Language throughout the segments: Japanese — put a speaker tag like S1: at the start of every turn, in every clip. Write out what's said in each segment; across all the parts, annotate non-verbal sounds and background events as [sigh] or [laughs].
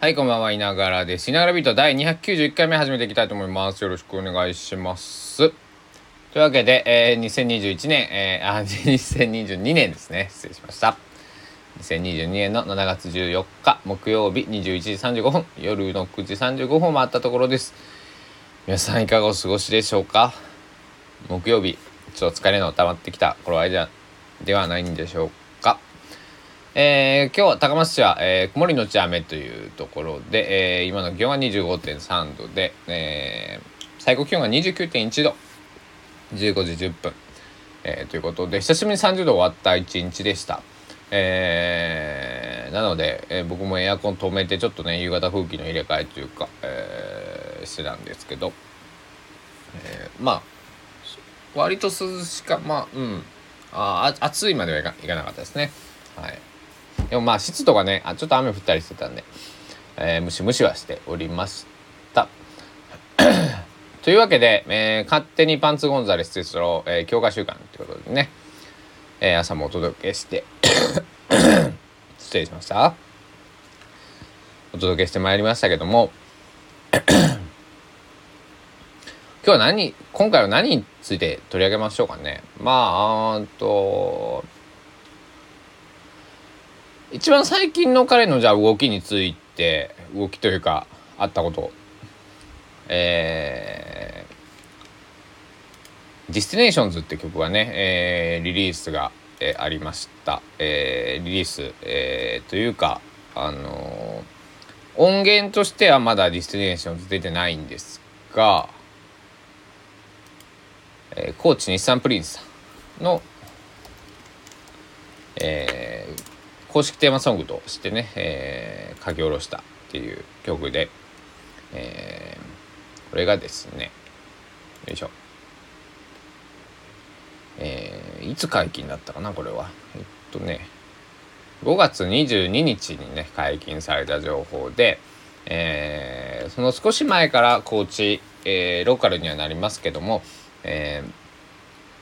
S1: はい、こんばんは、いながらです。いながらビート第291回目始めていきたいと思います。よろしくお願いします。というわけで、えー、2021年、えー、あ、[laughs] 2022年ですね。失礼しました。2022年の7月14日、木曜日21時35分、夜の9時35分を回ったところです。皆さんいかがお過ごしでしょうか？木曜日、ちょっと疲れの溜まってきた頃合い、ではないんでしょうか。えー、今日は高松市は、えー、曇りのち雨というところで、えー、今の気温は25.3度で、えー、最高気温が29.1度。15時10分、えー、ということで久しぶりに30度終わった一日でした、えー、なので、えー、僕もエアコン止めてちょっとね夕方風紀の入れ替えというか、えー、してたんですけど、えー、まあ割と涼しかまあうん。あ暑いまではいかいかなかったですね。はい。でもまあ湿度がねあちょっと雨降ったりしてたんで、えー、ムシムシはしておりました。[coughs] というわけで、えー、勝手にパンツゴンザレステストロ、えー、強化週間ということでね、えー、朝もお届けして [coughs] 失礼しました。お届けしてまいりましたけども [coughs] 今日は何今回は何について取り上げましょうかね。まああと一番最近の彼のじゃあ動きについて動きというかあったこと。えー、 Destinations って曲がね、えー、リリースが、えー、ありました、えー、リリース、えー、というかあのー、音源としてはまだ Destinations 出てないんですが、えー、高知日産プリンスさんの、えー、公式テーマソングとしてね、えー、書き下ろしたっていう曲で、えー、これがですねよいしょ。えー、いつ解禁だったかなこれは。えっとね5月22日にね解禁された情報で、えー、その少し前から高知、えー、ローカルにはなりますけども、え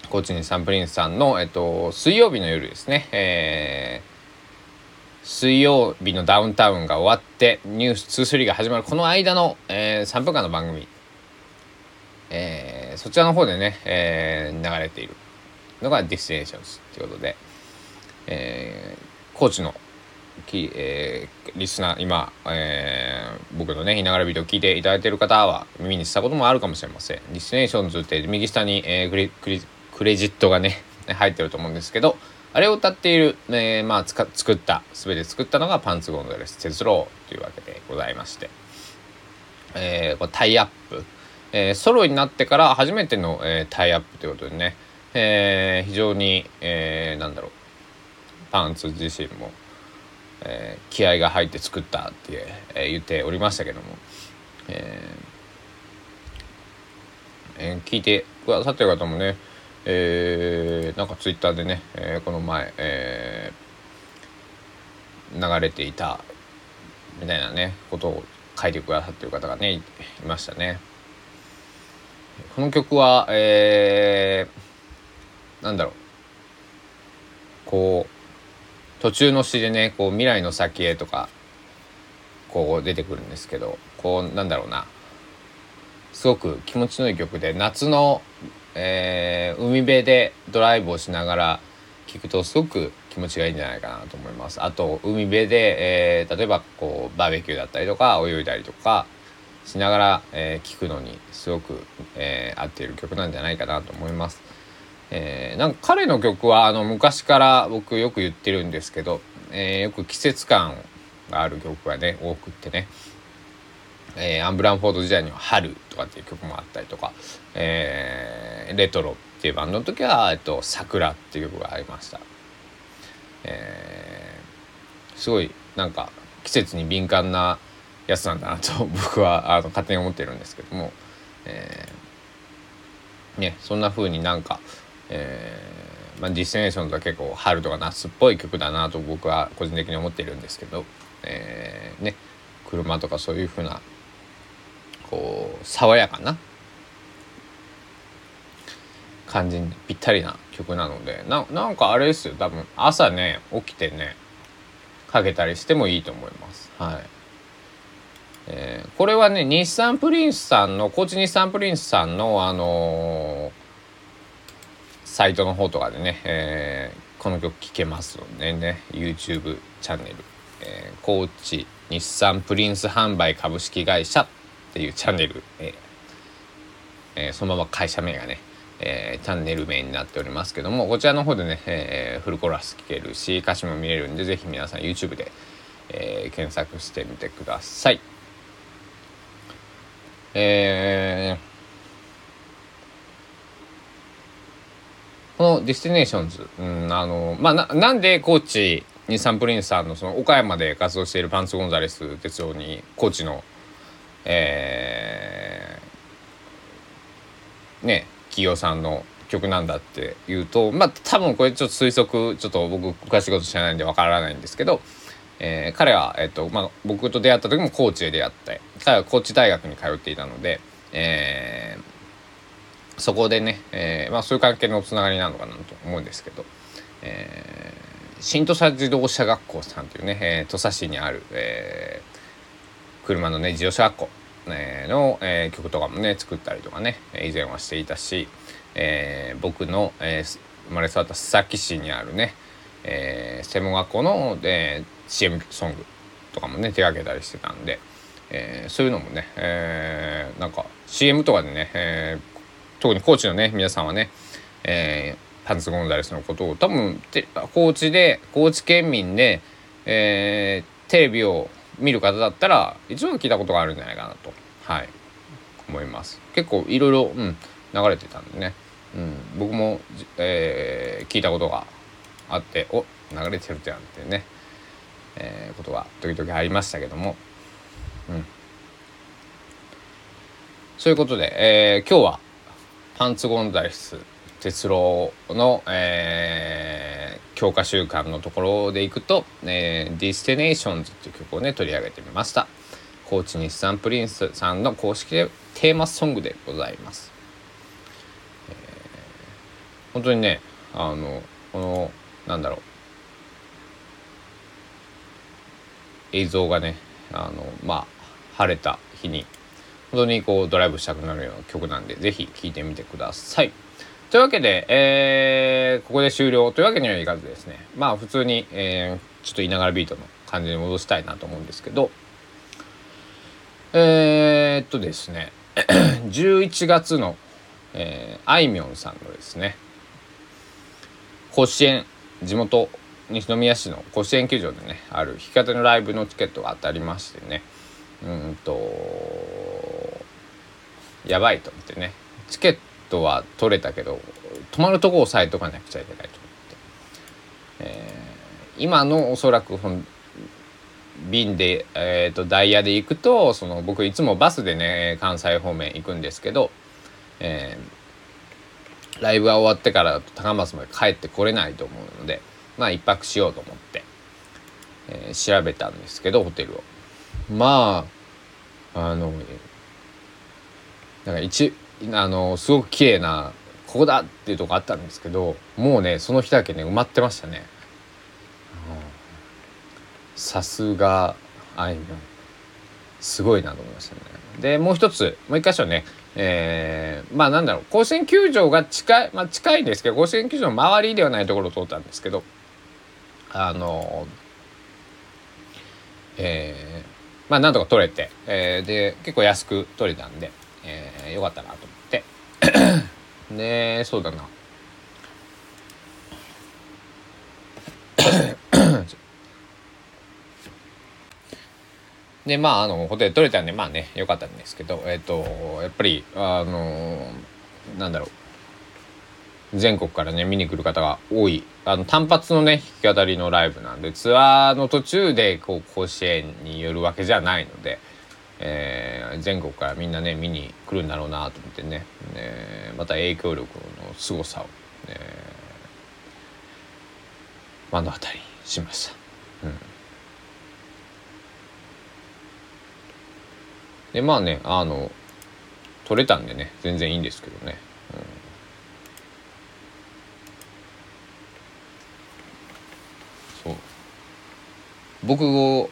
S1: ー、高知にサンプリンスさんの、えっと、水曜日の夜ですね、えー、水曜日のダウンタウンが終わって「ニュース2 3が始まるこの間の、えー、3分間の番組。えー、そちらの方でね、えー、流れている。のが Destinations ということで、えー、高知のき、えー、リスナー今、えー、僕のねいながらびーとを聞いていただいている方は耳にしたこともあるかもしれません。 Destinations って右下に、えー、クレクレジットがね入ってると思うんですけどあれを歌っている、えー、まあ作った全て作ったのがパンツゴンザレス哲郎というわけでございまして、えー、タイアップ。えー、ソロになってから初めての、えー、タイアップということでね、えー、非常に、えー、なんだろう。パンツ自身も、えー、気合が入って作ったって、えー、言っておりましたけども、えーえー、聞いてくださってる方もね、えー、なんかツイッターでね、えー、この前、えー、流れていたみたいなねことを書いてくださってる方がねいましたね。この曲は、えー、なんだろう。こう、途中の詩でね、こう、未来の先へとか、こう出てくるんですけど、こう、なんだろうな。すごく気持ちのいい曲で、夏の、えー、海辺でドライブをしながら聴くとすごく気持ちがいいんじゃないかなと思います。あと、海辺で、えー、例えばこう、バーベキューだったりとか、泳いだりとか、しながら、えー、聞くのにすごく、えー、合っている曲なんじゃないかなと思います。えー、なんか彼の曲はあの昔から僕よく言ってるんですけど、えー、よく季節感がある曲がね多くってね、えー、アンブランフォード時代には「春」とかっていう曲もあったりとか「えー、レトロ」っていうバンドの時は「えっと、桜」っていう曲がありました。えー、すごいなんか季節に敏感なやつなんだなと僕はあの勝手に思ってるんですけども、えー、ねそんな風になんか、えーまあ、 Destinations は結構春とか夏っぽい曲だなと僕は個人的に思ってるんですけど、えー、ね車とかそういう風なこう爽やかな感じにぴったりな曲なのでななんかあれですよ。多分朝ね起きてねかけたりしてもいいと思います。はい。えー、これはね日産プリンスさんの高知日産プリンスさんのあのー、サイトの方とかでね、えー、この曲聴けますのでね YouTube チャンネル、えー、高知日産プリンス販売株式会社っていうチャンネル、えーえー、そのまま会社名がね、えー、チャンネル名になっておりますけどもこちらの方でね、えー、フルコーラス聴けるし歌詞も見れるんで是非皆さん YouTube で、えー、検索してみてください。えー、この Destinations、うん、あのまあななんで高知日産プリンスさんのその岡山で活動しているパンツゴンザレス哲郎に高知のえー、ね企業さんの曲なんだっていうとまあ多分これちょっと推測ちょっと僕詳しいこと知らないんでわからないんですけど、えー、彼は、えっとまあ、僕と出会った時も高知で出会って彼は高知大学に通っていたので、えー、そこでね、えーまあ、そういう関係のつながりなのかなと思うんですけど、えー、新土佐自動車学校さんというね、えー、土佐市にある、えー、車のね自動車学校えの、えー、曲とかもね作ったりとかね以前はしていたし、えー、僕の、えー、生まれ育った須崎市にあるね、えー、専門学校の、えー、CM ソングとかもね手がけたりしてたんで、えー、そういうのもね、えー、なんか CM とかでね、えー、特に高知のね皆さんはね、えー、パンツゴンザレスのことを多分高知で高知県民で、えー、テレビを見る方だったら一度聞いたことがあるんじゃないかなと。はい。思います。結構いろいろ、うん、流れてたんでね、うん、僕も、えー、聞いたことがあってお流れてるじゃんってね、えー、ことが時々ありましたけども、うん、そういうことで、えー、今日はパンツゴンザレス哲郎の、えー、強化週間のところでいくと、えー、 Destinations っていう曲をね取り上げてみました。高知日産プリンスさんの公式でテーマソングでございます、えー、本当にねあのこのなんだろう。映像がねあのまあ晴れた日に本当にこうドライブしたくなるような曲なんで是非聴いてみてください。というわけで、えー、ここで終了。というわけにはいかずですね。まあ普通に、えー、ちょっと言いながらビートの感じに戻したいなと思うんですけど。えー、っとですね。[clears throat] 11月の、えー、あいみょんさんのですね。甲子園地元西宮市の甲子園球場でねある弾き語りのライブのチケットが当たりましてね。うんとやばいと思ってね。チケットトは取れたけど泊まるとこ押さえとかなくちゃいけないと思って、えー、今のおそらく便で、えーと、ダイヤで行くとその僕いつもバスでね関西方面行くんですけど、えー、ライブが終わってから高松まで帰ってこれないと思うのでまあ一泊しようと思って、えー、調べたんですけどホテルを。まああのなんか一あのすごく綺麗なここだっていうとこあったんですけどもうねその日だけね埋まってましたね。さすがあいみょんすごいなと思いましたね。でもう一つもう一箇所ねえー、まあなんだろう甲子園球場が近いまあ近いんですけど甲子園球場の周りではないところを通ったんですけどあのえー、まあなんとか取れて、えー、で結構安く取れたんで、えー、よかったなと思ってでそうだな。でまああのホテル取れたんでまあねよかったんですけどえっ、ー、とやっぱりあのなんだろう。全国からね見に来る方が多い。あの単発のね弾き語りのライブなんでツアーの途中でこう甲子園によるわけじゃないのでえー、全国からみんなね見に来るんだろうなと思ってね、えー、また影響力の凄さを、えー、目の当たりしました。うん。でまあねあの取れたんでね全然いいんですけどね、うん、そう。僕を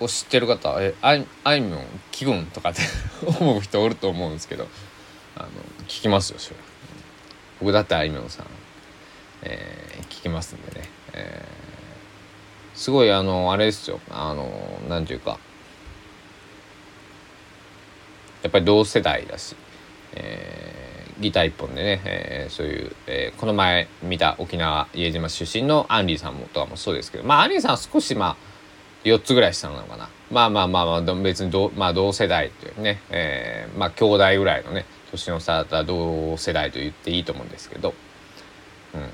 S1: を知ってる方えあいあいみょん気分とかって [laughs] 思う人おると思うんですけどあの聞きますよそれ。僕だってあいみょんさん、えー、聞きますんでね、えー、すごいあのあれですよ。あのなんていうかやっぱり同世代だし、えー、ギター一本でね、えー、そういう、えー、この前見た沖縄家島出身のアンリーさんもとかもそうですけどまあアンリーさんは少しまあ4つぐらい下なのかな。まあまあまあまあ別にど、まあ、同世代というね、えー、まあ兄弟ぐらいのね年の差だった同世代と言っていいと思うんですけど、うん。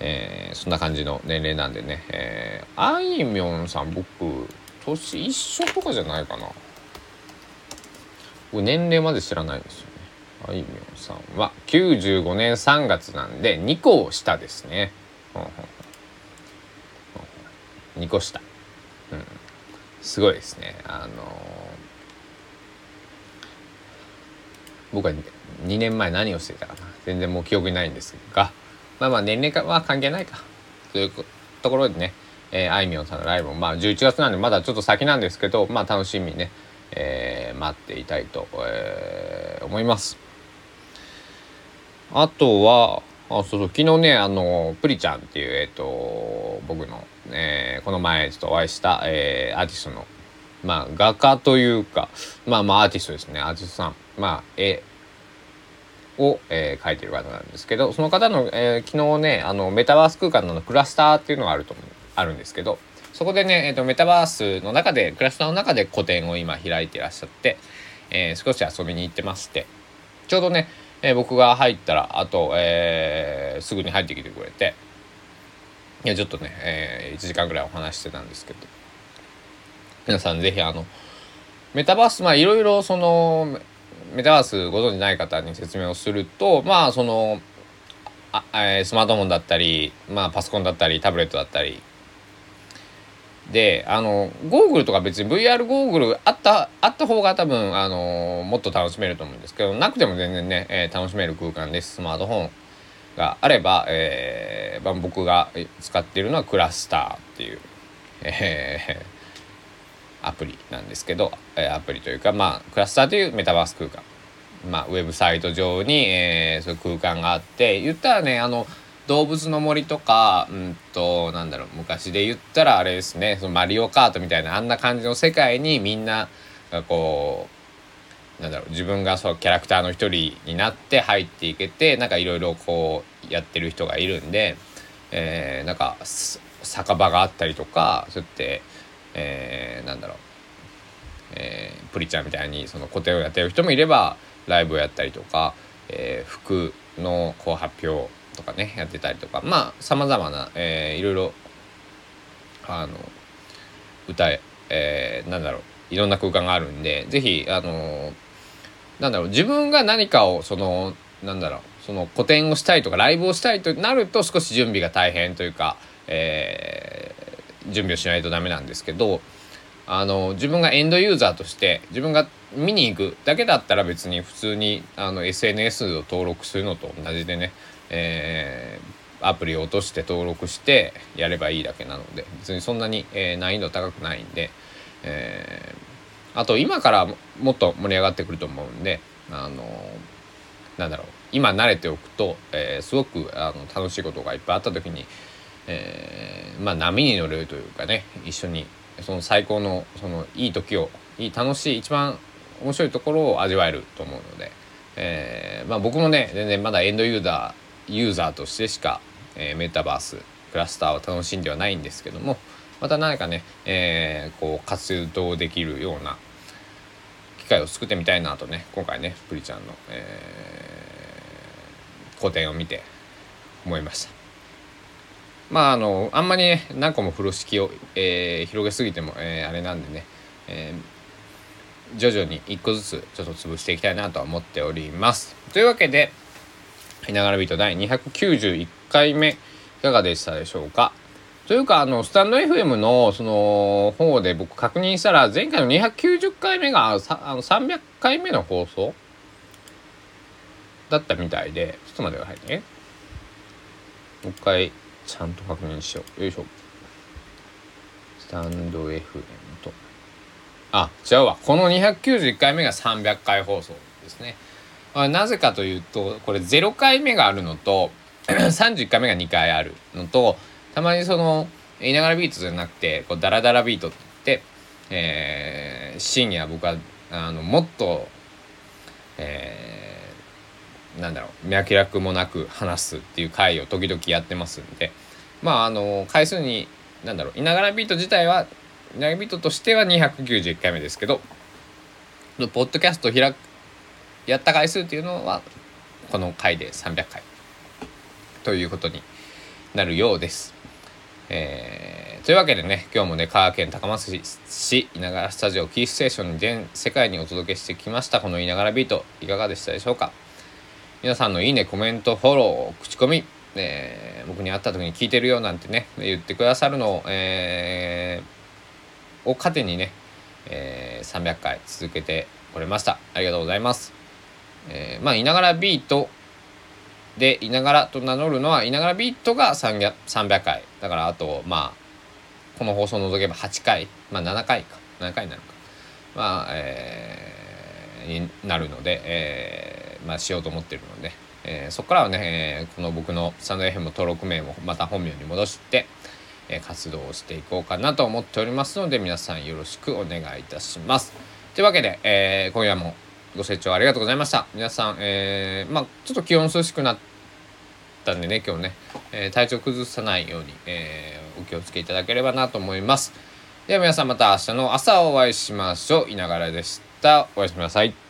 S1: えー、そんな感じの年齢なんでね、えー、あいみょんさん僕年一緒とかじゃないかな。僕年齢まで知らないんですよね。あいみょんさんは95年3月なんで2個下ですね、2個下、すごいですね。あの僕は2年前何をしていたかな。全然もう記憶にないんですが。まあまあ年齢は関係ないか。というところでね、えー、あいみょんさんのライブもまあ11月なんでまだちょっと先なんですけどまあ楽しみにね、えー、待っていたいと、えー、思います。あとはあそうそう。昨日ねあのプリちゃんっていうえっ、ー、と僕の、えー、この前ちょっとお会いした、えー、アーティストのまあ画家というかまあまあアーティストですね。アーティストさん。まあ絵を、えー、描いてる方なんですけどその方の、えー、昨日ねあのメタバース空間のクラスターっていうのがあると思うあるんですけどそこでね、えーと、メタバースの中でクラスターの中で個展を今開いていらっしゃって、えー、少し遊びに行ってましてちょうどねえー、僕が入ったらあと、えー、すぐに入ってきてくれていやちょっとね、えー、1時間ぐらいお話してたんですけど。皆さん是非あのメタバースまあいろいろそのメタバースご存じない方に説明をするとまあそのあ、えー、スマートフォンだったり、まあ、パソコンだったりタブレットだったり。であのゴーグルとか別に VR ゴーグルあったあった方が多分あのもっと楽しめると思うんですけどなくても全然ね、えー、楽しめる空間ですスマートフォン。があれば、えーまあ、僕が使っているのはクラスターっていう、えー、アプリなんですけど、えー、アプリというかまあクラスターというメタバース空間。まあウェブサイト上に、えー、そういう空間があって言ったらねあの動物の森とか、うんと、なんだろう、昔で言ったらあれですね、そのマリオカートみたいなあんな感じの世界にみんながこう、なんだろう、自分がそうキャラクターの一人になって入っていけて、なんかいろいろこうやってる人がいるんで、えー、なんか酒場があったりとか、そうやって、えー、なんだろう、えー、プリちゃんみたいにその個展をやってる人もいれば、ライブをやったりとか、えー、服のこう発表とかねやってたりとかまあさまざまな、えー、いろいろあの歌ええー、なんだろういろんな空間があるんで是非あのなんだろう自分が何かをそのなんだろうその個展をしたいとかライブをしたいとなると少し準備が大変というか、えー、準備をしないとダメなんですけどあの自分がエンドユーザーとして自分が見に行くだけだったら別に普通にあの SNS を登録するのと同じでねえー、アプリを落として登録してやればいいだけなので別にそんなに、えー、難易度高くないんで、えー、あと今からもっと盛り上がってくると思うんであのなんだろう。今慣れておくと、えー、すごくあの楽しいことがいっぱいあった時に、えー、まあ波に乗れるというかね一緒にその最高のそのいい時をいい楽しい一番面白いところを味わえると思うので、えー、まあ僕もね全然まだエンドユーザーユーザーとしてしか、え、メタバースクラスターを楽しんではないんですけどもまた何かね、え、こう活動できるような会を作ってみたいなとね今回ねプリちゃんの、えー、個展を見て思いました。まああのあんまりね何個も風呂敷を、えー、広げすぎても、えー、あれなんでね、えー、徐々に一個ずつちょっと潰していきたいなとは思っております。というわけでいながらビート第291回目いかがでしたでしょうか？というかあのスタンド FM のその方で僕確認したら前回の290回目があの300回目の放送だったみたいでちょっと待ってくださいね。もう一回ちゃんと確認しよう。よいしょ。スタンド FM と。あ違うわ。この291回目が300回放送ですね。なぜかというとこれ0回目があるのと31回目が2回あるのとたまにそのいながらビートじゃなくてこうダラダラビートってって、えー、深夜僕はあのもっと、えー、なんだろう脈絡もなく話すっていう回を時々やってますんでまああの回数になんだろういながらビート自体はいながらビートとしては291回目ですけどポッドキャスト開くやった回数っていうのはこの回で300回ということになるようです。えー、というわけでね今日もね香川県高松市稲がらスタジオキーステーションに全世界にお届けしてきましたこの稲がらビートいかがでしたでしょうか？皆さんのいいねコメントフォロー口コミ、えー、僕に会った時に聞いてるよなんてね言ってくださるのを、えー、を糧にね、えー、300回続けてこれました。ありがとうございます。えー、まあいながらビートでいながらと名乗るのはいながらビートが300回だからあとまあこの放送を除けば8回まあ7回か7回なるかまあ、えー、になるので、えー、まあしようと思ってるので、えー、そこからはね、えー、この僕のサンド FM 登録名もまた本名に戻して、えー、活動をしていこうかなと思っておりますので皆さんよろしくお願いいたします。というわけで、えー、今夜もご清聴ありがとうございました。皆さん、えー、まあ、ちょっと気温涼しくなったんでね、今日ね、えー、体調崩さないように、えー、お気をつけいただければなと思います。では皆さんまた明日の朝お会いしましょう。いながらでした。おやすみなさい。